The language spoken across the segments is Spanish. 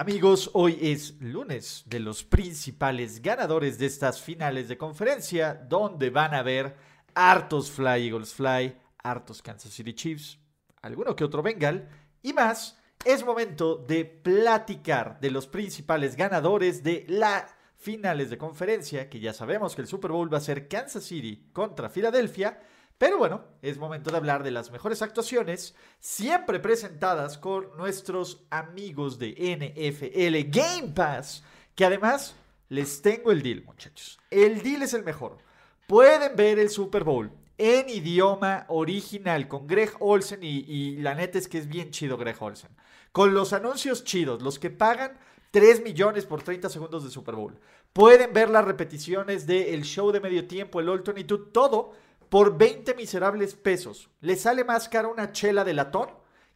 Amigos, hoy es lunes de los principales ganadores de estas finales de conferencia, donde van a ver hartos Fly Eagles Fly, hartos Kansas City Chiefs, alguno que otro Bengal y más es momento de platicar de los principales ganadores de las finales de conferencia, que ya sabemos que el Super Bowl va a ser Kansas City contra Filadelfia, pero bueno, es momento de hablar de las mejores actuaciones, siempre presentadas con nuestros amigos de NFL Game Pass, que además les tengo el deal, muchachos. El deal es el mejor. Pueden ver el Super Bowl en idioma original con Greg Olsen y, la neta es que es bien chido Greg Olsen con los anuncios chidos, los que pagan 3 millones por 30 segundos de Super Bowl. Pueden ver las repeticiones del show de medio tiempo, el All 22, todo por 20 miserables pesos. Les sale más caro una chela de latón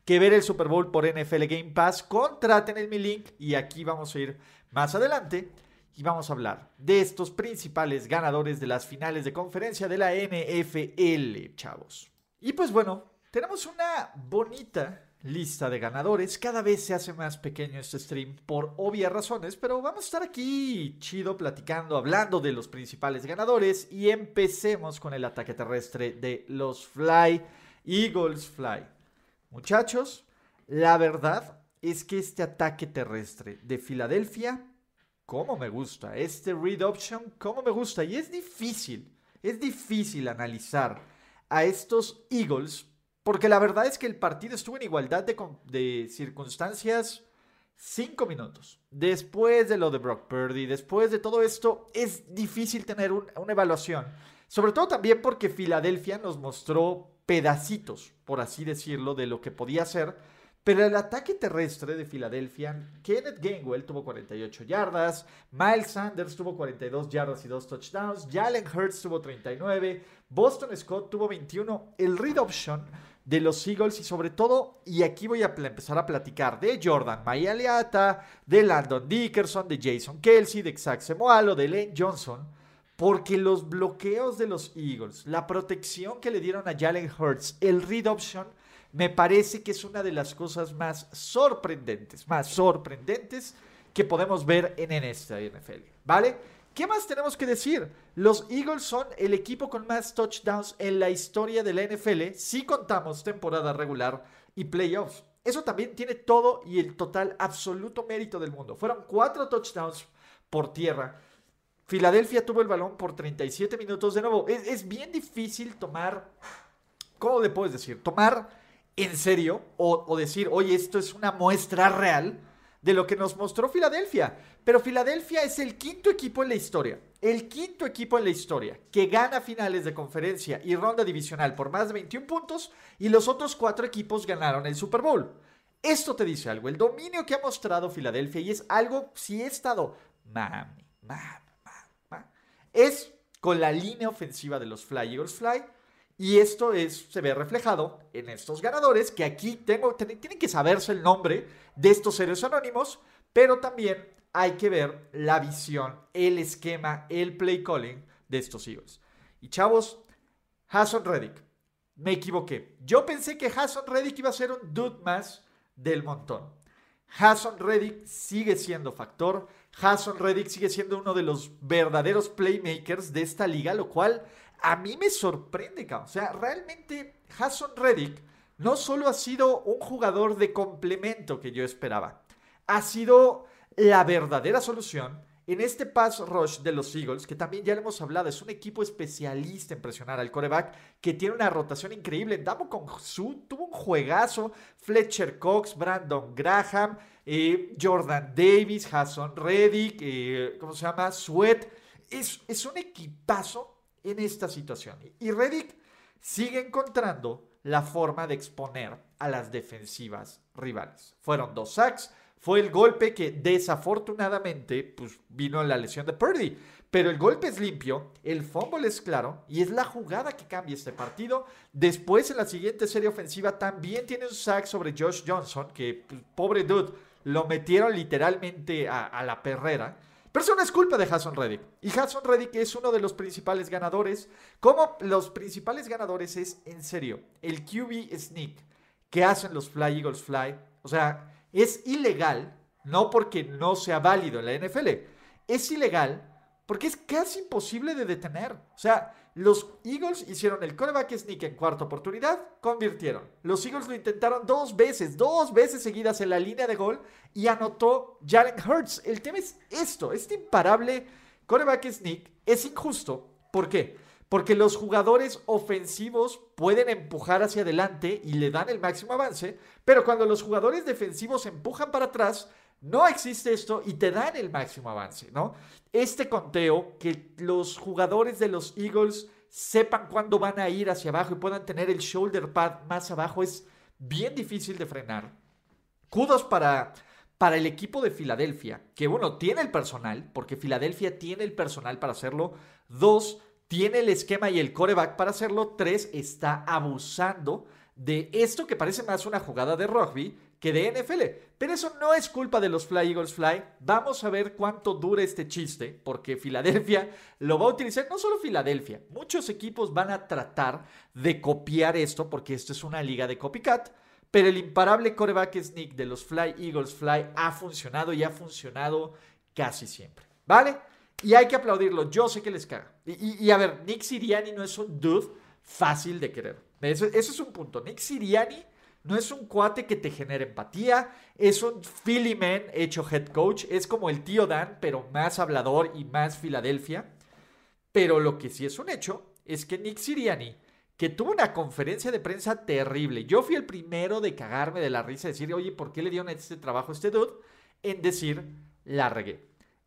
que ver el Super Bowl por NFL Game Pass. Contraten el mi link y aquí vamos a ir más adelante y vamos a hablar de estos principales ganadores de las finales de conferencia de la NFL, chavos. Y pues bueno, tenemos una bonita lista de ganadores. Cada vez se hace más pequeño este stream por obvias razones, pero vamos a estar aquí chido platicando, hablando de los principales ganadores y empecemos con el ataque terrestre de los Fly Eagles Fly. Muchachos, la verdad es que este ataque terrestre de Filadelfia, como me gusta, este read option, como me gusta, y es difícil, es difícil analizar a estos Eagles porque la verdad es que el partido estuvo en igualdad de, circunstancias cinco minutos. Después de lo de Brock Purdy, después de todo esto, es difícil tener una evaluación. Sobre todo también porque Filadelfia nos mostró pedacitos, por así decirlo, de lo que podía ser. Pero el ataque terrestre de Filadelfia, Kenneth Gainwell tuvo 48 yardas, Miles Sanders tuvo 42 yardas y 2 touchdowns, Jalen Hurts tuvo 39, Boston Scott tuvo 21. El read option de los Eagles y sobre todo, y aquí voy a empezar a platicar de Jordan Mayaliata, de Landon Dickerson, de Jason Kelsey, de Semoalo, de Lane Johnson, porque los bloqueos de los Eagles, la protección que le dieron a Jalen Hurts, el read option, me parece que es una de las cosas más sorprendentes, más sorprendentes que podemos ver en, en esta NFL, ¿vale? ¿Qué más tenemos que decir? Los Eagles son el equipo con más touchdowns en la historia de la NFL si contamos temporada regular y playoffs. Eso también tiene todo y el total absoluto mérito del mundo. Fueron cuatro touchdowns por tierra. Filadelfia tuvo el balón por 37 minutos de nuevo. Es, bien difícil tomar, ¿cómo le puedes decir? Tomar en serio o decir, oye, esto es una muestra real de lo que nos mostró Filadelfia. Pero Filadelfia es el quinto equipo en la historia, el quinto equipo en la historia que gana finales de conferencia y ronda divisional por más de 21 puntos y los otros cuatro equipos ganaron el Super Bowl. Esto te dice algo, el dominio que ha mostrado Filadelfia y es algo, si he estado, mami, mami, mami, es con la línea ofensiva de los Fly Eagles Fly y esto es, se ve reflejado en estos ganadores, que aquí tengo, tienen que saberse el nombre de estos seres anónimos, pero también hay que ver la visión, el esquema, el play calling de estos Eagles. Y chavos, Hassan Reddick, me equivoqué. Yo pensé que Hassan Reddick iba a ser un dude más del montón. Hassan Reddick sigue siendo factor. Hassan Reddick sigue siendo uno de los verdaderos playmakers de esta liga, lo cual a mí me sorprende. O sea, realmente Hassan Reddick no solo ha sido un jugador de complemento que yo esperaba, ha sido la verdadera solución en este pass rush de los Eagles, que también ya le hemos hablado, es un equipo especialista en presionar al coreback, que tiene una rotación increíble. Damo con Su tuvo un juegazo, Fletcher Cox, Brandon Graham, eh, Jordan Davis, Hassan Reddick, eh, ¿cómo se llama? Sweat. Es, es un equipazo en esta situación. Y Reddick sigue encontrando la forma de exponer a las defensivas rivales. Fueron dos sacks, fue el golpe que desafortunadamente pues, vino en la lesión de Purdy. Pero el golpe es limpio, el fumble es claro y es la jugada que cambia este partido. Después en la siguiente serie ofensiva también tiene un sack sobre Josh Johnson, que pues, pobre dude, lo metieron literalmente a, a la perrera. Pero eso no es culpa de Hassan Reddick. Y Hassan Reddick es uno de los principales ganadores. Como los principales ganadores es, en serio, el QB sneak que hacen los Fly Eagles Fly. O sea, es ilegal, no porque no sea válido en la NFL. Es ilegal porque es casi imposible de detener. O sea, los Eagles hicieron el coreback sneak en cuarta oportunidad, convirtieron. Los Eagles lo intentaron dos veces, dos veces seguidas en la línea de gol y anotó Jalen Hurts. El tema es esto, este imparable coreback sneak es injusto. ¿Por qué? Porque los jugadores ofensivos pueden empujar hacia adelante y le dan el máximo avance, pero cuando los jugadores defensivos empujan para atrás, no existe esto y te dan el máximo avance, ¿no? Este conteo, que los jugadores de los Eagles sepan cuándo van a ir hacia abajo y puedan tener el shoulder pad más abajo, es bien difícil de frenar. Kudos para, para el equipo de Filadelfia, que uno, tiene el personal, porque Filadelfia tiene el personal para hacerlo. Dos, tiene el esquema y el coreback para hacerlo. Tres, está abusando de esto que parece más una jugada de rugby que de NFL. Pero eso no es culpa de los Fly Eagles Fly. Vamos a ver cuánto dura este chiste, porque Filadelfia lo va a utilizar, no solo Filadelfia, muchos equipos van a tratar de copiar esto, porque esto es una liga de copycat. Pero el imparable coreback sneak de los Fly Eagles Fly ha funcionado y ha funcionado casi siempre. ¿Vale? Y hay que aplaudirlo. Yo sé que les caga. Y, a ver, Nick Siriani no es un dude fácil de querer. Eso, eso es un punto. Nick Siriani no es un cuate que te genere empatía, es un Philly man hecho head coach, es como el tío Dan, pero más hablador y más Filadelfia. Pero lo que sí es un hecho es que Nick Siriani, que tuvo una conferencia de prensa terrible, yo fui el primero de cagarme de la risa, decir, oye, ¿por qué le dieron este trabajo a este dude? En decir, la.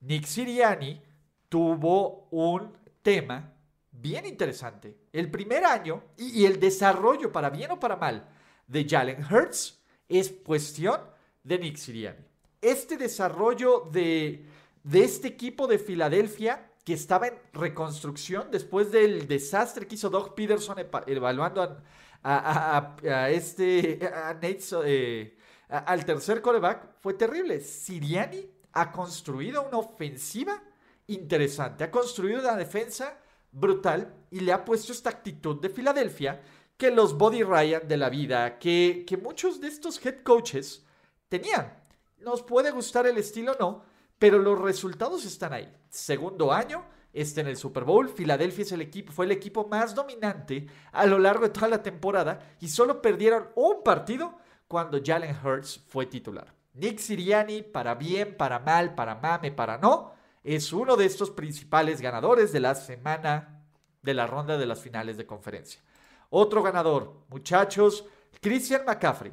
Nick Siriani tuvo un tema bien interesante. El primer año y el desarrollo, para bien o para mal, de Jalen Hurts es cuestión de Nick Sirianni. Este desarrollo de, de este equipo de Filadelfia que estaba en reconstrucción después del desastre que hizo Doug Peterson evaluando a, este eh, al tercer coreback fue terrible. Siriani ha construido una ofensiva interesante, ha construido una defensa brutal y le ha puesto esta actitud de Filadelfia que los Body Ryan de la vida, que, que muchos de estos head coaches tenían. Nos puede gustar el estilo o no, pero los resultados están ahí. Segundo año, está en el Super Bowl. Filadelfia es el equipo, fue el equipo más dominante a lo largo de toda la temporada y solo perdieron un partido cuando Jalen Hurts fue titular. Nick Siriani, para bien, para mal, para mame, para no, es uno de estos principales ganadores de la semana de la ronda de las finales de conferencia. Otro ganador, muchachos, Christian McCaffrey.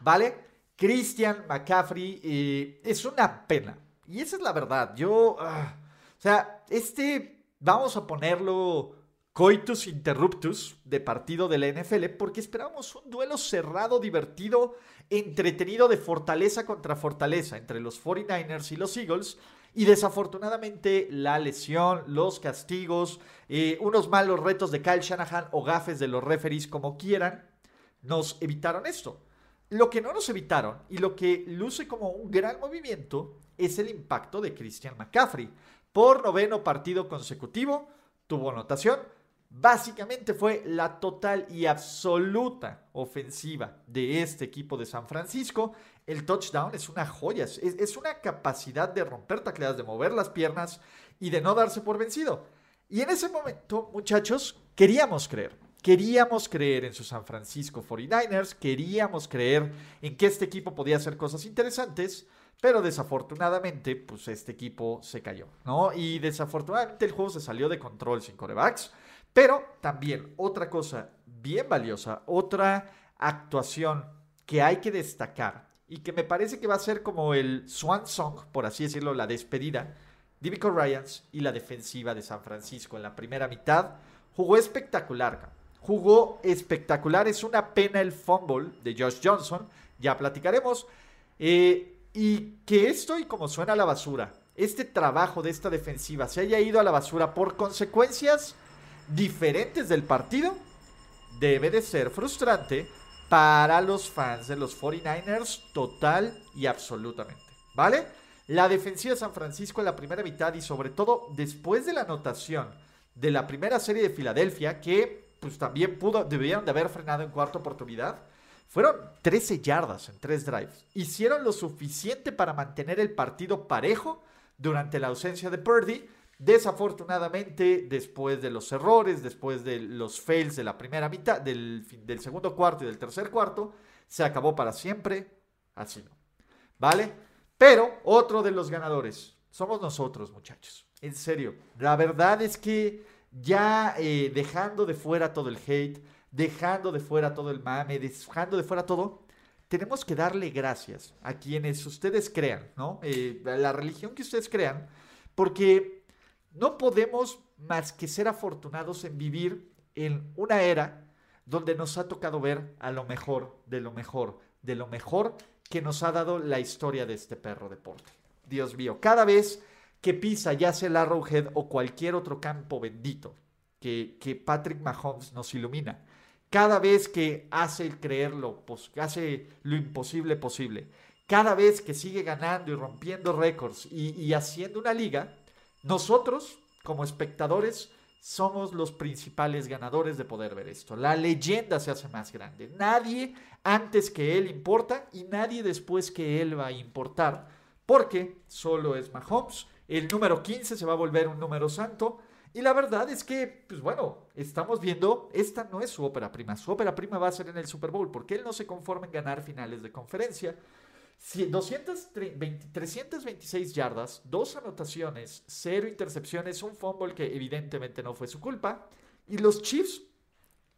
¿Vale? Christian McCaffrey eh, es una pena. Y esa es la verdad. Yo, ah, o sea, este, vamos a ponerlo coitus interruptus de partido de la NFL porque esperábamos un duelo cerrado, divertido, entretenido de fortaleza contra fortaleza entre los 49ers y los Eagles. Y desafortunadamente la lesión, los castigos, eh, unos malos retos de Kyle Shanahan o gafes de los referees como quieran, nos evitaron esto. Lo que no nos evitaron y lo que luce como un gran movimiento es el impacto de Christian McCaffrey. Por noveno partido consecutivo tuvo anotación, básicamente fue la total y absoluta ofensiva de este equipo de San Francisco. El touchdown es una joya, es, una capacidad de romper tacleadas, de mover las piernas y de no darse por vencido. Y en ese momento, muchachos, queríamos creer. Queríamos creer en su San Francisco 49ers, queríamos creer en que este equipo podía hacer cosas interesantes, pero desafortunadamente, pues este equipo se cayó, ¿no? Y desafortunadamente el juego se salió de control sin corebacks. Pero también otra cosa bien valiosa, otra actuación que hay que destacar y que me parece que va a ser como el swan song, por así decirlo, la despedida, Divico Ryans y la defensiva de San Francisco en la primera mitad jugó espectacular. jugó espectacular. Es una pena el fumble de Josh Johnson, ya platicaremos. Eh, y que esto, y como suena a la basura, este trabajo de esta defensiva se haya ido a la basura por consecuencias diferentes del partido, debe de ser frustrante para los fans de los 49ers total y absolutamente. ¿Vale? La defensiva de San Francisco en la primera mitad y sobre todo después de la anotación de la primera serie de Filadelfia, que pues también pudo, debieron de haber frenado en cuarta oportunidad, fueron 13 yardas en tres drives. Hicieron lo suficiente para mantener el partido parejo durante la ausencia de Purdy. Desafortunadamente, después de los errores, después de los fails de la primera mitad, del, del segundo cuarto y del tercer cuarto, se acabó para siempre así. ¿Vale? Pero otro de los ganadores somos nosotros, muchachos. En serio, la verdad es que ya eh, dejando de fuera todo el hate, dejando de fuera todo el mame, dejando de fuera todo, tenemos que darle gracias a quienes ustedes crean, ¿no? Eh, a la religión que ustedes crean, porque no podemos más que ser afortunados en vivir en una era donde nos ha tocado ver a lo mejor de lo mejor, de lo mejor que nos ha dado la historia de este perro deporte. Dios mío, cada vez que pisa ya sea el Arrowhead o cualquier otro campo bendito que, que Patrick Mahomes nos ilumina, cada vez que hace creerlo, pues, hace lo imposible posible, cada vez que sigue ganando y rompiendo récords y haciendo una liga, nosotros como espectadores somos los principales ganadores de poder ver esto. La leyenda se hace más grande. Nadie antes que él importa y nadie después que él va a importar, porque solo es Mahomes. El número 15 se va a volver un número santo. Y la verdad es que, pues bueno, estamos viendo, esta no es su ópera prima. Su ópera prima va a ser en el Super Bowl, porque él no se conforma en ganar finales de conferencia. 326 yardas, dos anotaciones, cero intercepciones, un fumble que evidentemente no fue su culpa. Y los Chiefs,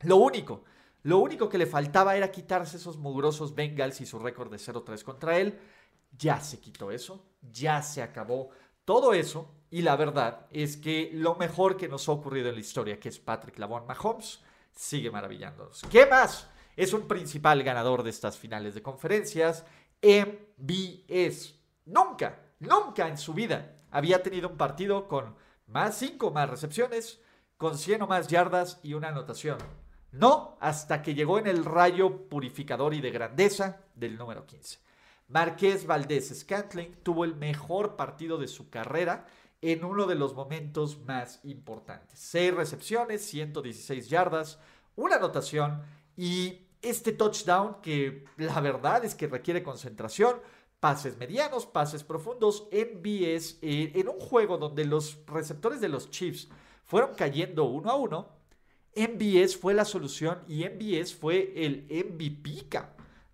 lo único, lo único que le faltaba era quitarse esos mugrosos Bengals y su récord de 0-3 contra él. Ya se quitó eso, ya se acabó todo eso. Y la verdad es que lo mejor que nos ha ocurrido en la historia, que es Patrick Lavon Mahomes, sigue maravillándonos. ¿Qué más? Es un principal ganador de estas finales de conferencias MBS. Nunca, nunca en su vida había tenido un partido con más 5 más recepciones, con 100 o más yardas y una anotación. No hasta que llegó en el rayo purificador y de grandeza del número 15. Marqués Valdés Scantling tuvo el mejor partido de su carrera en uno de los momentos más importantes. 6 recepciones, 116 yardas, una anotación y este touchdown que la verdad es que requiere concentración, pases medianos, pases profundos, MBS, eh, en un juego donde los receptores de los Chiefs fueron cayendo uno a uno, MBS fue la solución y MBS fue el MVP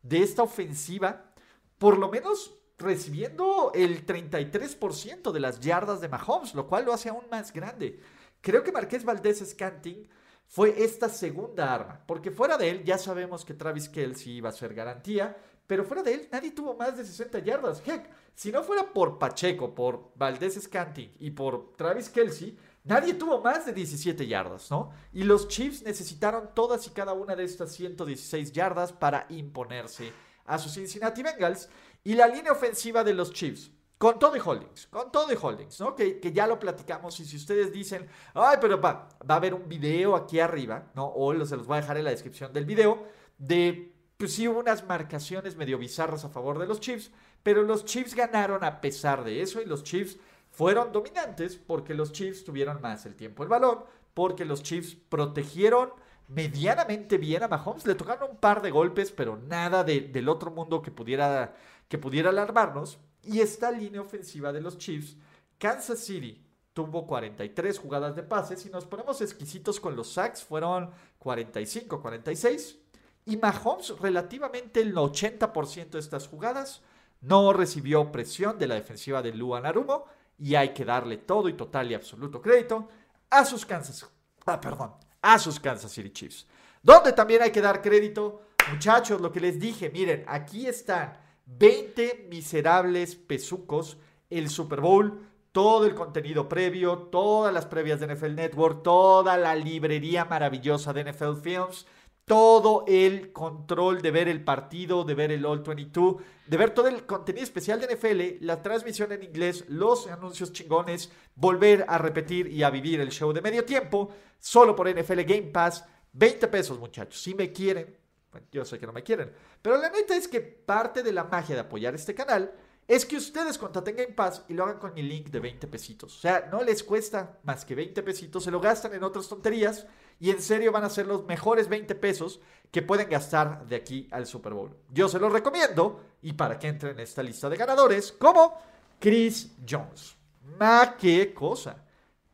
de esta ofensiva, por lo menos recibiendo el 33% de las yardas de Mahomes, lo cual lo hace aún más grande. Creo que Marqués Valdés Scanting fue esta segunda arma. Porque fuera de él, ya sabemos que Travis Kelsey iba a ser garantía, pero fuera de él, nadie tuvo más de 60 yardas. Heck, si no fuera por Pacheco, por Valdés Scanting y por Travis Kelsey, nadie tuvo más de 17 yardas, ¿no? Y los Chiefs necesitaron todas y cada una de estas 116 yardas para imponerse a sus Cincinnati Bengals. Y la línea ofensiva de los Chiefs con todo y holdings, con todo y holdings, ¿no? Que, que, ya lo platicamos y si ustedes dicen, ay, pero va, va a haber un video aquí arriba, ¿no? O se los voy a dejar en la descripción del video, de, pues sí unas marcaciones medio bizarras a favor de los Chiefs, pero los Chiefs ganaron a pesar de eso y los Chiefs fueron dominantes porque los Chiefs tuvieron más el tiempo el balón, porque los Chiefs protegieron medianamente bien a Mahomes, le tocaron un par de golpes, pero nada de, del otro mundo que pudiera, que pudiera alarmarnos. Y esta línea ofensiva de los Chiefs, Kansas City tuvo 43 jugadas de pases. Si nos ponemos exquisitos con los sacks, fueron 45, 46. Y Mahomes, relativamente el 80% de estas jugadas, no recibió presión de la defensiva de Luan Arumo. Y hay que darle todo y total y absoluto crédito a sus Kansas, ah, perdón, a sus Kansas City Chiefs. Donde también hay que dar crédito, muchachos, lo que les dije, miren, aquí están 20 miserables pesucos el Super Bowl todo el contenido previo, todas las previas de NFL Network, toda la librería maravillosa de NFL Films, todo el control de ver el partido, de ver el All 22, de ver todo el contenido especial de NFL, la transmisión en inglés, los anuncios chingones, volver a repetir y a vivir el show de medio tiempo, solo por NFL Game Pass, 20 pesos muchachos, si me quieren, yo sé que no me quieren, pero la neta es que parte de la magia de apoyar este canal es que ustedes contraten Game Pass y lo hagan con mi link de 20 pesitos. O sea, no les cuesta más que 20 pesitos, se lo gastan en otras tonterías y en serio van a ser los mejores 20 pesos que pueden gastar de aquí al Super Bowl. Yo se los recomiendo y para que entren en esta lista de ganadores como Chris Jones. Ma qué cosa.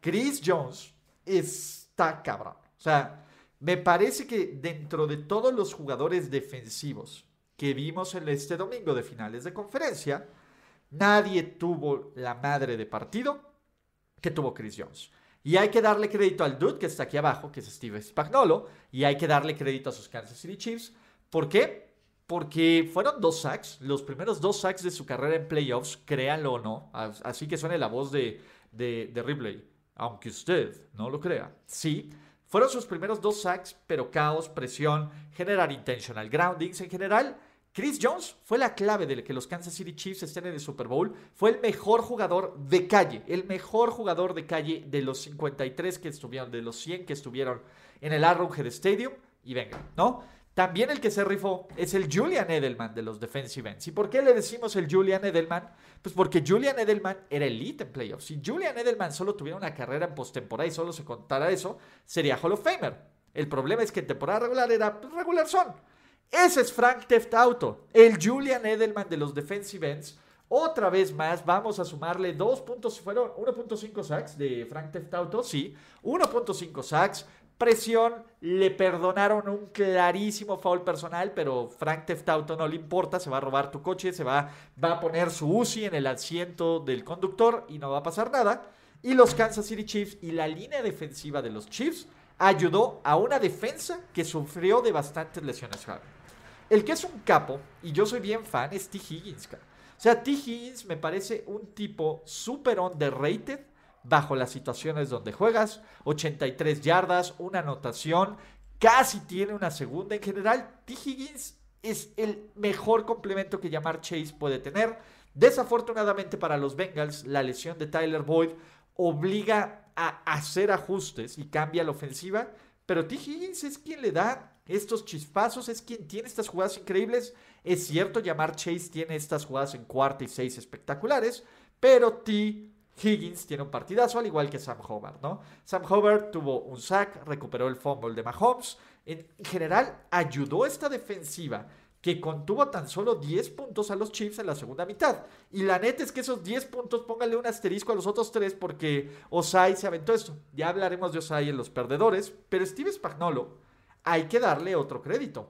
Chris Jones está cabrón. O sea, me parece que dentro de todos los jugadores defensivos que vimos en este domingo de finales de conferencia, Nadie tuvo la madre de partido que tuvo Chris Jones. Y hay que darle crédito al dude que está aquí abajo, que es Steve Spagnolo, y hay que darle crédito a sus Kansas City Chiefs. ¿Por qué? Porque fueron dos sacks, los primeros dos sacks de su carrera en playoffs, créanlo o no. Así que suene la voz de, de, de Ripley, aunque usted no lo crea. Sí, fueron sus primeros dos sacks, pero caos, presión, generar intentional groundings en general Chris Jones fue la clave de que los Kansas City Chiefs estén en el Super Bowl. Fue el mejor jugador de calle, el mejor jugador de calle de los 53 que estuvieron, de los 100 que estuvieron en el Arrowhead Stadium. Y venga, ¿no? También el que se rifó es el Julian Edelman de los defensive ends. ¿Y por qué le decimos el Julian Edelman? Pues porque Julian Edelman era elite en playoffs. Si Julian Edelman solo tuviera una carrera en postemporada y solo se contara eso, sería Hall of Famer. El problema es que en temporada regular era pues, regular son. Ese es Frank Teft Auto, el Julian Edelman de los defensive ends. Otra vez más, vamos a sumarle dos puntos, fueron 1.5 sacks de Frank Teft Auto, sí, 1.5 sacks, presión, le perdonaron un clarísimo foul personal, pero Frank Teft Auto no le importa, se va a robar tu coche, se va, a poner su UCI en el asiento del conductor y no va a pasar nada. Y los Kansas City Chiefs y la línea defensiva de los Chiefs ayudó a una defensa que sufrió de bastantes lesiones el que es un capo, y yo soy bien fan, es T. Higgins. O sea, T. Higgins me parece un tipo súper underrated bajo las situaciones donde juegas. 83 yardas, una anotación, casi tiene una segunda. En general, T. Higgins es el mejor complemento que llamar Chase puede tener. Desafortunadamente para los Bengals, la lesión de Tyler Boyd obliga a hacer ajustes y cambia la ofensiva. Pero T. Higgins es quien le da estos chispazos, es quien tiene estas jugadas increíbles. Es cierto, llamar Chase tiene estas jugadas en cuarta y seis espectaculares, pero T. Higgins tiene un partidazo, al igual que Sam Hobart, ¿no? Sam Hobart tuvo un sack, recuperó el fumble de Mahomes. En general, ayudó esta defensiva que contuvo tan solo 10 puntos a los Chiefs en la segunda mitad. Y la neta es que esos 10 puntos, póngale un asterisco a los otros tres porque Osai se aventó esto. Ya hablaremos de Osai en los perdedores, pero Steve Spagnolo hay que darle otro crédito.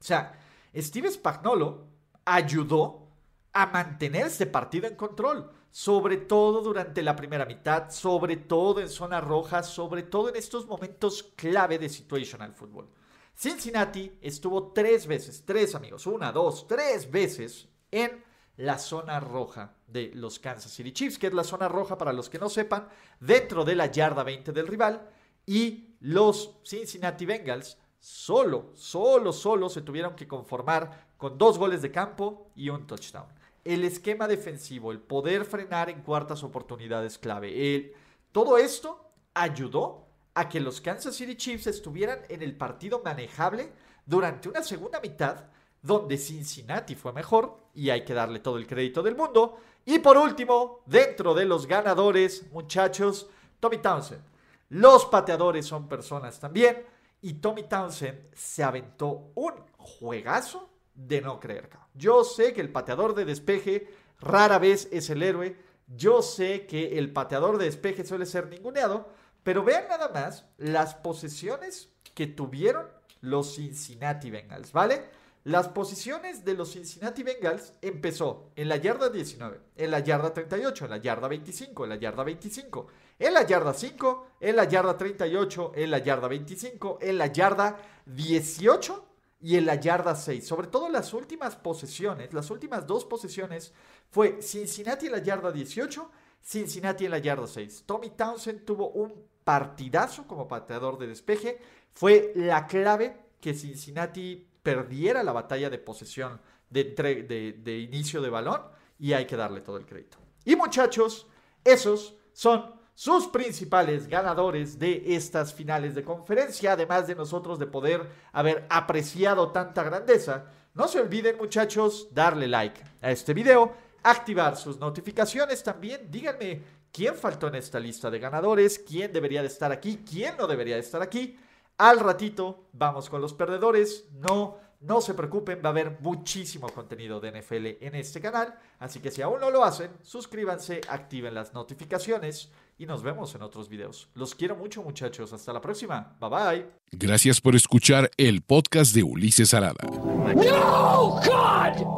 O sea, Steve Spagnolo ayudó a mantener este partido en control, sobre todo durante la primera mitad, sobre todo en zona roja, sobre todo en estos momentos clave de situational fútbol. Cincinnati estuvo tres veces, tres amigos, una, dos, tres veces en la zona roja de los Kansas City Chiefs, que es la zona roja para los que no sepan, dentro de la yarda 20 del rival y los Cincinnati Bengals solo, solo, solo se tuvieron que conformar con dos goles de campo y un touchdown. El esquema defensivo, el poder frenar en cuartas oportunidades clave, todo esto ayudó a que los Kansas City Chiefs estuvieran en el partido manejable durante una segunda mitad donde Cincinnati fue mejor y hay que darle todo el crédito del mundo. Y por último, dentro de los ganadores, muchachos, Tommy Townsend los pateadores son personas también. Y Tommy Townsend se aventó un juegazo de no creer. Yo sé que el pateador de despeje rara vez es el héroe. Yo sé que el pateador de despeje suele ser ninguneado. Pero vean nada más las posesiones que tuvieron los Cincinnati Bengals, ¿vale? Las posiciones de los Cincinnati Bengals empezó en la yarda 19, en la yarda 38, en la yarda 25, en la yarda 25, en la yarda 5, en la yarda 38, en la yarda 25, en la yarda 18 y en la yarda 6. Sobre todo las últimas posesiones, las últimas dos posesiones fue Cincinnati en la yarda 18 Cincinnati en la yarda 6. Tommy Townsend tuvo un partidazo como pateador de despeje. Fue la clave que Cincinnati perdiera la batalla de posesión de, de inicio de balón y hay que darle todo el crédito. Y muchachos, esos son sus principales ganadores de estas finales de conferencia, además de nosotros de poder haber apreciado tanta grandeza. No se olviden muchachos darle like a este video, activar sus notificaciones también, díganme quién faltó en esta lista de ganadores, quién debería de estar aquí, quién no debería de estar aquí. Al ratito vamos con los perdedores, no no se preocupen, va a haber muchísimo contenido de NFL en este canal, así que si aún no lo hacen, suscríbanse, activen las notificaciones y nos vemos en otros videos. Los quiero mucho muchachos, hasta la próxima, bye bye. Gracias por escuchar el podcast de Ulises Arada. No, God!